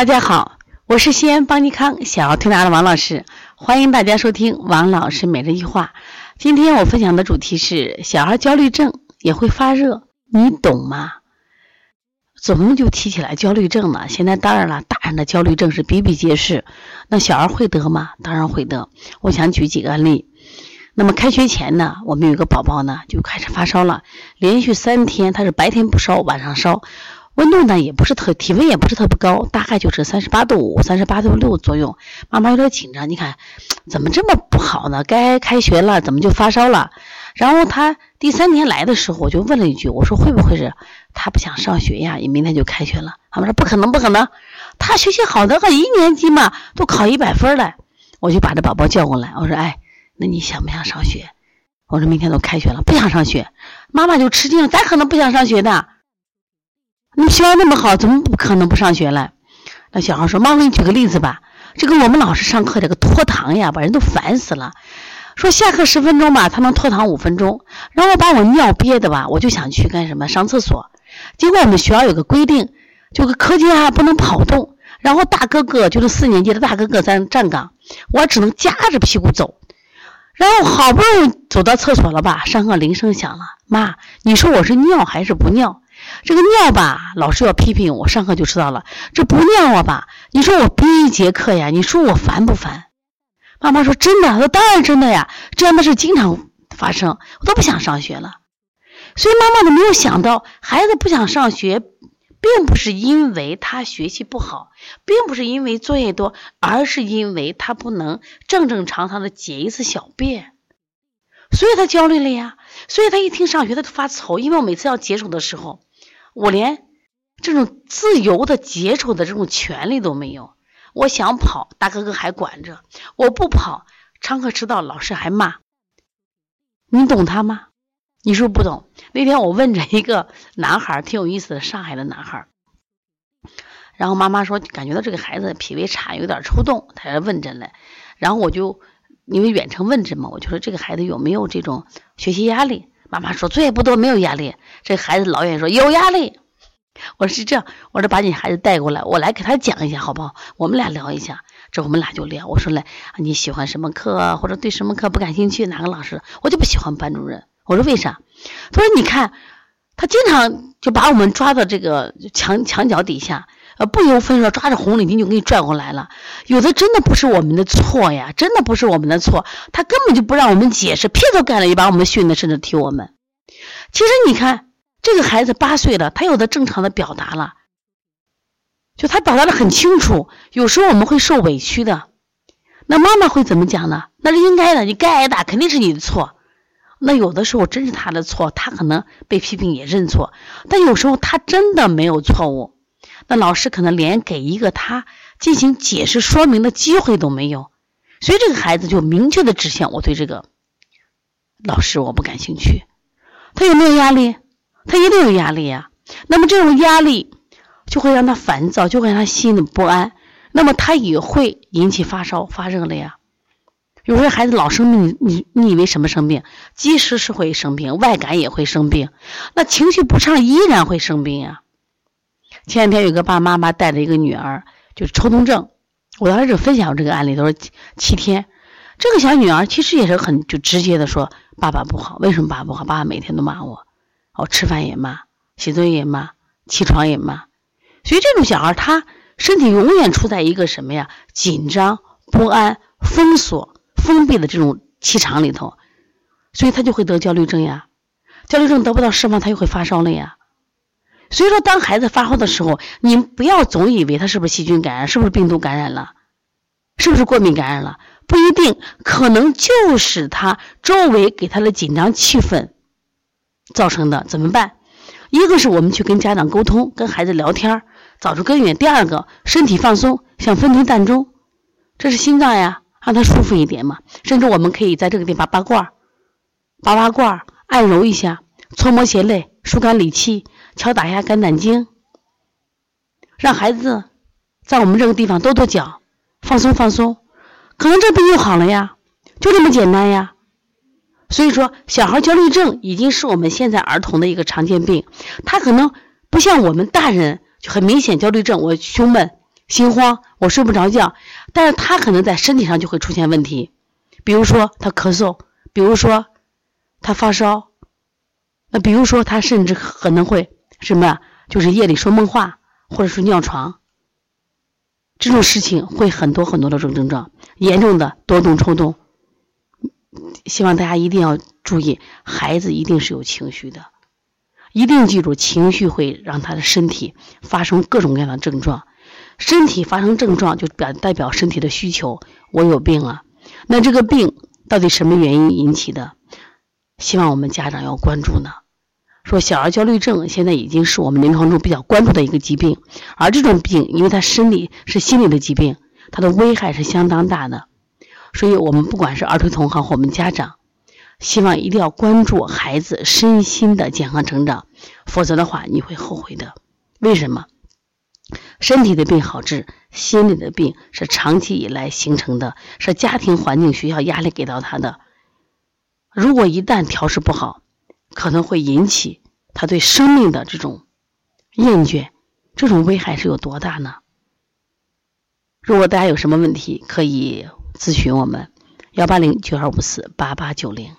大家好，我是西安邦尼康小儿推拿的王老师，欢迎大家收听王老师每日一话。今天我分享的主题是小孩焦虑症也会发热，你懂吗？怎么就提起来焦虑症呢？现在当然了，大人的焦虑症是比比皆是，那小孩会得吗？当然会得。我想举几个案例。那么开学前呢，我们有一个宝宝呢就开始发烧了，连续三天他是白天不烧，晚上烧。温度呢也不是特，体温也不是特别高，大概就是三十八度五、三十八度六左右。妈妈有点紧张，你看 怎么这么不好呢？该开学了，怎么就发烧了？然后他第三天来的时候，我就问了一句，我说会不会是他不想上学呀？你明天就开学了。他们说不可能，不可能，他学习好的很，一年级嘛都考一百分了。我就把这宝宝叫过来，我说哎，那你想不想上学？我说明天都开学了，不想上学。妈妈就吃惊了，咋可能不想上学呢？你学校那么好，怎么不可能不上学了？那小孩说：“妈，我给你举个例子吧。这个我们老师上课这个拖堂呀，把人都烦死了。说下课十分钟吧，他能拖堂五分钟，然后把我尿憋的吧，我就想去干什么上厕所。结果我们学校有个规定，就个课间啊不能跑动。然后大哥哥就是四年级的大哥哥在站岗，我只能夹着屁股走。然后好不容易走到厕所了吧，上课铃声响了，妈，你说我是尿还是不尿？”这个尿吧，老师要批评我，上课就知道了。这不尿啊吧？你说我憋一节课呀？你说我烦不烦？妈妈说真的，说当然真的呀。这样的事经常发生，我都不想上学了。所以妈妈都没有想到，孩子不想上学，并不是因为他学习不好，并不是因为作业多，而是因为他不能正正常常的解一次小便，所以他焦虑了呀。所以他一听上学，他就发愁，因为我每次要解手的时候。我连这种自由的解手的这种权利都没有。我想跑，大哥哥还管着；我不跑，上课迟到，老师还骂。你懂他吗？你是不是不懂？那天我问着一个男孩，挺有意思的，上海的男孩。然后妈妈说，感觉到这个孩子脾胃差，有点抽动，他问诊了。然后我就因为远程问诊嘛，我就说这个孩子有没有这种学习压力？妈妈说作业不多，没有压力。这孩子老远说有压力。我说是这样，我说把你孩子带过来，我来给他讲一下，好不好？我们俩聊一下。这我们俩就聊。我说来，你喜欢什么课，或者对什么课不感兴趣？哪个老师？我就不喜欢班主任。我说为啥？他说你看，他经常就把我们抓到这个墙墙角底下。呃，不由分说抓着红领巾就给你拽过来了。有的真的不是我们的错呀，真的不是我们的错，他根本就不让我们解释，屁都干了，也把我们训的，甚至踢我们。其实你看，这个孩子八岁了，他有的正常的表达了，就他表达的很清楚。有时候我们会受委屈的，那妈妈会怎么讲呢？那是应该的，你该挨打，肯定是你的错。那有的时候真是他的错，他可能被批评也认错，但有时候他真的没有错误。那老师可能连给一个他进行解释说明的机会都没有，所以这个孩子就明确的指向我对这个老师我不感兴趣。他有没有压力？他一定有压力呀。那么这种压力就会让他烦躁，就会让他心里不安。那么他也会引起发烧发热了呀。有些孩子老生病，你你以为什么生病？即使是会生病，外感也会生病。那情绪不畅依然会生病呀。前两天有个爸爸妈妈带着一个女儿，就是抽动症。我当时就分享这个案例，都是七天。这个小女儿其实也是很就直接的说：“爸爸不好，为什么爸爸不好？爸爸每天都骂我，我，吃饭也骂，写作业也骂，起床也骂。所以这种小孩，他身体永远处在一个什么呀？紧张、不安、封锁、封闭的这种气场里头，所以他就会得焦虑症呀。焦虑症得不到释放，他又会发烧了呀。”所以说，当孩子发烧的时候，你不要总以为他是不是细菌感染，是不是病毒感染了，是不是过敏感染了？不一定，可能就是他周围给他的紧张气氛造成的。怎么办？一个是我们去跟家长沟通，跟孩子聊天，找出根源；第二个，身体放松，像分推膻中，这是心脏呀，让他舒服一点嘛。甚至我们可以在这个地方拔罐，拔拔罐，按揉一下，搓摩胁肋，疏肝理气。敲打一下肝胆经，让孩子在我们这个地方跺跺脚，放松放松，可能这病又好了呀，就这么简单呀。所以说，小孩焦虑症已经是我们现在儿童的一个常见病，他可能不像我们大人就很明显焦虑症，我胸闷、心慌，我睡不着觉，但是他可能在身体上就会出现问题，比如说他咳嗽，比如说他发烧，那比如说他甚至可能会什么呀？就是夜里说梦话，或者说尿床，这种事情会很多很多的这种症状，严重的多动抽动。希望大家一定要注意，孩子一定是有情绪的，一定记住，情绪会让他的身体发生各种各样的症状。身体发生症状，就表代表身体的需求，我有病了。那这个病到底什么原因引起的？希望我们家长要关注呢。说小儿焦虑症现在已经是我们临床中比较关注的一个疾病，而这种病，因为它生理是心理的疾病，它的危害是相当大的。所以我们不管是儿童同行或我们家长，希望一定要关注孩子身心的健康成长，否则的话你会后悔的。为什么？身体的病好治，心理的病是长期以来形成的，是家庭环境、学校压力给到他的。如果一旦调试不好，可能会引起他对生命的这种厌倦，这种危害是有多大呢？如果大家有什么问题，可以咨询我们幺八零九二五四八八九零。